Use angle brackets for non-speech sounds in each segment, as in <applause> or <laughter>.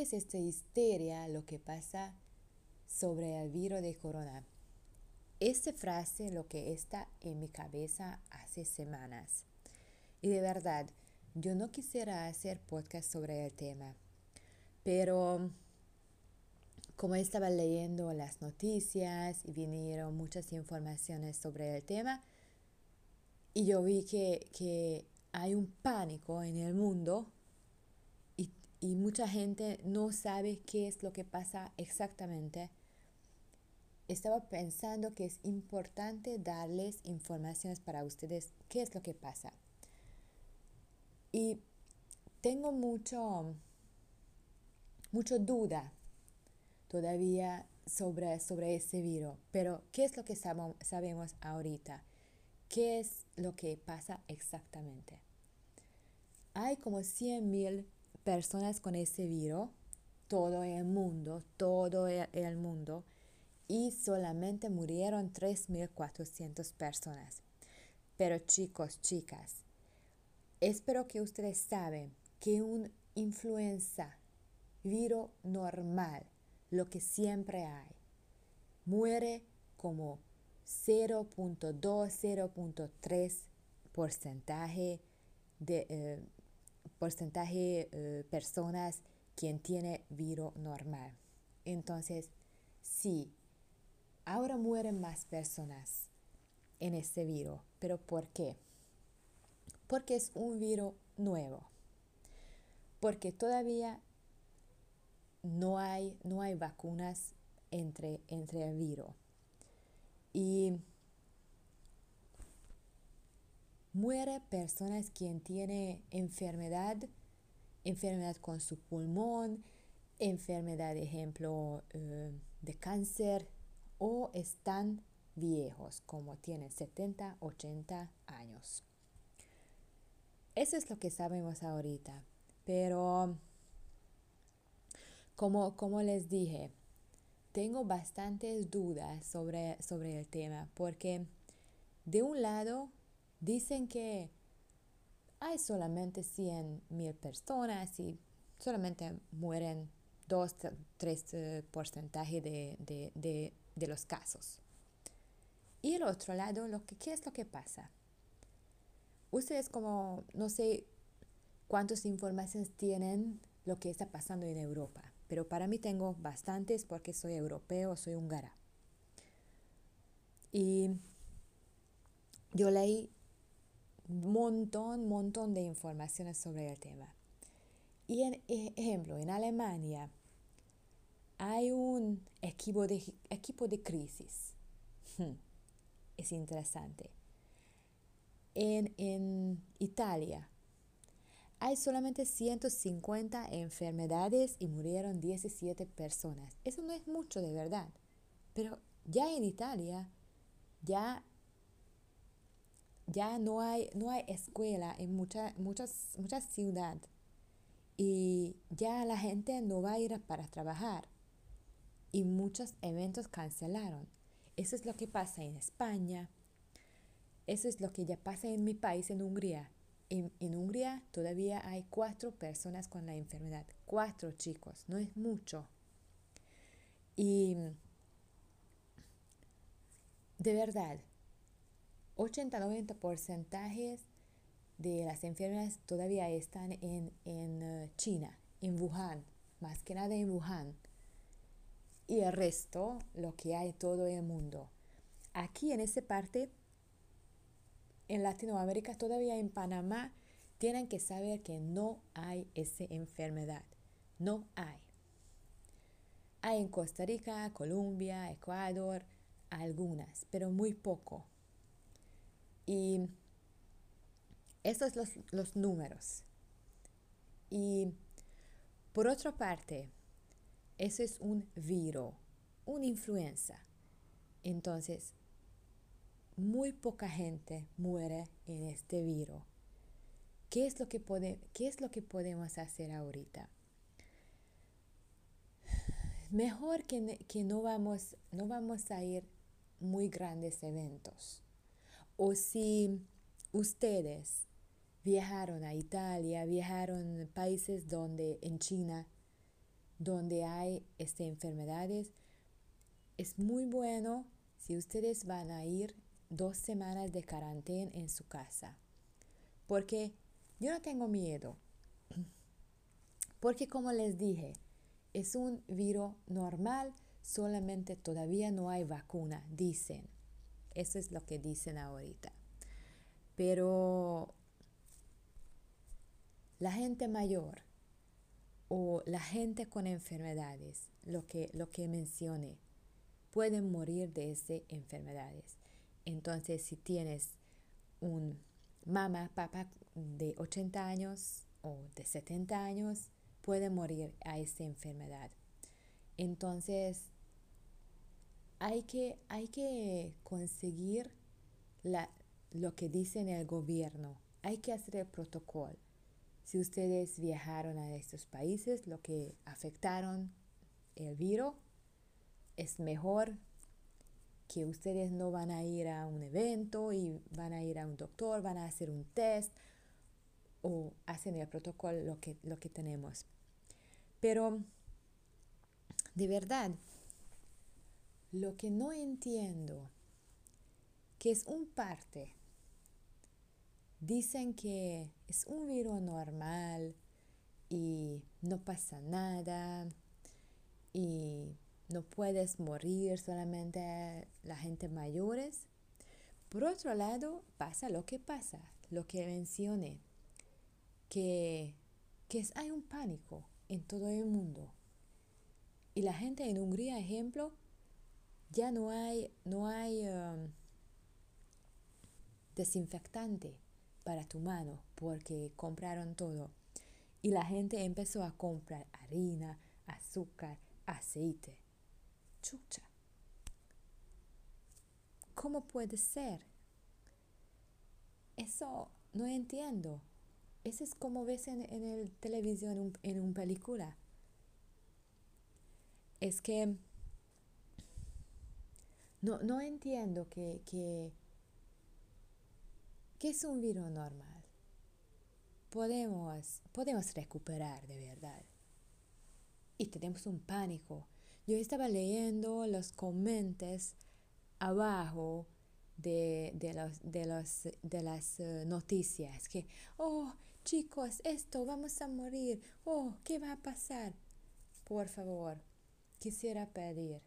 mucha histeria lo que pasa sobre el virus de corona. Esta frase lo que está en mi cabeza hace semanas. Y de verdad, yo no quisiera hacer podcast sobre el tema, pero como estaba leyendo las noticias y vinieron muchas informaciones sobre el tema, y yo vi que, que hay un pánico en el mundo y, mucha gente no sabe qué es lo que pasa exactamente. Estaba pensando que es importante darles informaciones para ustedes qué es lo que pasa. Y tengo mucho, mucho duda todavía sobre, sobre ese virus, pero ¿qué es lo que sabemos ahorita? ¿Qué es lo que pasa exactamente? Hay como 100.000 personas con ese virus, todo el mundo, todo el mundo, y solamente murieron 3.400 personas. Pero chicos, chicas, espero que ustedes saben que un influenza, virus normal, lo que siempre hay, muere como 0.2, 0.3 porcentaje de eh, porcentaje eh, personas quien tiene virus normal. Entonces, sí, ahora mueren más personas en este virus. ¿Pero por qué? Porque es un virus nuevo. Porque todavía no hay, no hay vacunas entre, entre el virus. Y muere personas quien tiene enfermedad, enfermedad con su pulmón, enfermedad, ejemplo, eh, de cáncer o están viejos, como tienen 70, 80 años. Eso es lo que sabemos ahorita. Pero, como, como les dije, tengo bastantes dudas sobre, sobre el tema porque de un lado dicen que hay solamente 100 mil personas y solamente mueren 2, 3 eh, porcentaje de, de, de, los casos. Y el otro lado, lo que, ¿qué es lo que pasa? Ustedes como, no sé cuántas informaciones tienen lo que está pasando en Europa pero para mí tengo bastantes porque soy europeo, soy húngara. Y yo leí montón, montón de informaciones sobre el tema. Y en e, ejemplo, en Alemania hay un equipo de, equipo de crisis. Hmm, es interesante. En, en Italia hay solamente 150 enfermedades y murieron 17 personas. Eso no es mucho de verdad. Pero ya en Italia, ya, ya no, hay, no hay escuela en muchas muchas, muchas ciudades. Y ya la gente no va a ir para trabajar. Y muchos eventos cancelaron. Eso es lo que pasa en España. Eso es lo que ya pasa en mi país, en Hungría en, Hungría todavía hay cuatro personas con la enfermedad. Cuatro chicos, no es mucho. Y de verdad, 80-90 porcentajes de las enfermedades todavía están en, en uh, China, en Wuhan, más que nada en Wuhan. Y el resto, lo que hay todo el mundo. Aquí en esa parte en Latinoamérica, todavía en Panamá, tienen que saber que no hay esa enfermedad. No hay. Hay en Costa Rica, Colombia, Ecuador, algunas, pero muy poco. Y esos son los, los números. Y por otra parte, eso es un virus, una influenza. Entonces, muy poca gente muere en este virus. ¿Qué es lo que, qué es lo que podemos hacer ahorita? Mejor que, que no, vamos, no vamos a ir muy grandes eventos. O si ustedes viajaron a Italia, viajaron a países donde en China donde hay estas enfermedades, es muy bueno si ustedes van a ir dos semanas de cuarentena en su casa. Porque yo no tengo miedo. <clears throat> Porque como les dije, es un virus normal, solamente todavía no hay vacuna, dicen. Eso es lo que dicen ahorita. Pero la gente mayor o la gente con enfermedades, lo que, lo que mencioné, pueden morir de esas enfermedades. Entonces, si tienes un mamá, papá de 80 años o de 70 años, puede morir a esa enfermedad. Entonces, hay que, hay que conseguir la, lo que dice el gobierno. Hay que hacer el protocolo. Si ustedes viajaron a estos países, lo que afectaron el virus, es mejor que ustedes no van a ir a un evento y van a ir a un doctor, van a hacer un test o hacen el protocolo lo que, lo que tenemos. Pero, de verdad, lo que no entiendo, que es un parte, dicen que es un virus normal y no pasa nada y no puedes morir solamente la gente mayores. Por otro lado, pasa lo que pasa, lo que mencioné, que, que hay un pánico en todo el mundo. Y la gente en Hungría, ejemplo, ya no hay, no hay um, desinfectante para tu mano porque compraron todo. Y la gente empezó a comprar harina, azúcar, aceite. Chucha. ¿Cómo puede ser? Eso no entiendo. Eso es como ves en, en el televisión, en, una película. Es que no, no entiendo que, que, que es un virus normal. Podemos, podemos recuperar de verdad. Y tenemos un pánico. Yo estaba leyendo los comentarios abajo de, de, los, de, los, de las eh, noticias que, oh, chicos, esto, vamos a morir, oh, ¿qué va a pasar? Por favor, quisiera pedir,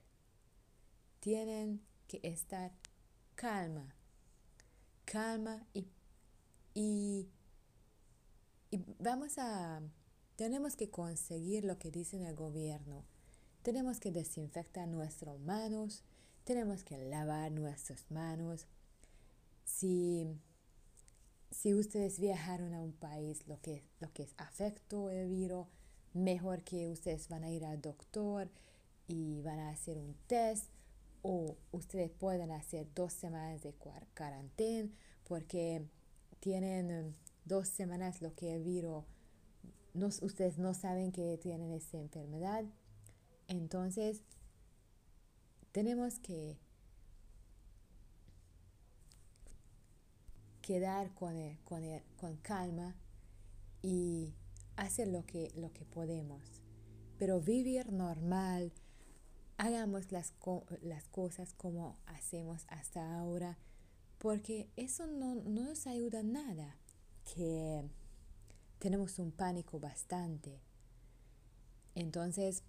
tienen que estar calma, calma y, y, vamos a, tenemos que conseguir lo que dice el gobierno. Tenemos que desinfectar nuestras manos, tenemos que lavar nuestras manos. Si si ustedes viajaron a un país lo que, lo que es afecto el virus, mejor que ustedes van a ir al doctor y van a hacer un test o ustedes pueden hacer dos semanas de cuarentena porque tienen um, dos semanas lo que el virus, no, ustedes no saben que tienen esa enfermedad. Entonces, tenemos que quedar con, con, con calma y hacer lo que, lo que podemos. Pero vivir normal, hagamos las, las cosas como hacemos hasta ahora, porque eso no, no nos ayuda nada, que tenemos un pánico bastante. Entonces,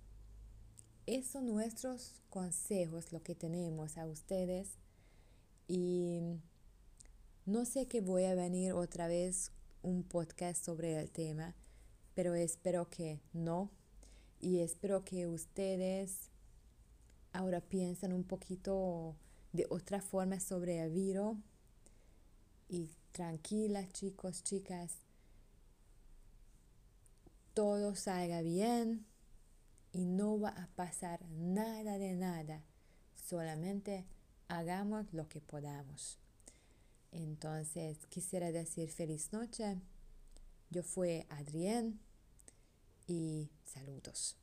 esos son nuestros consejos, lo que tenemos a ustedes. Y no sé que voy a venir otra vez un podcast sobre el tema, pero espero que no. Y espero que ustedes ahora piensen un poquito de otra forma sobre el virus. Y tranquilas chicos, chicas, todo salga bien y no va a pasar nada de nada. Solamente hagamos lo que podamos. Entonces, quisiera decir feliz noche. Yo fui Adrián y saludos.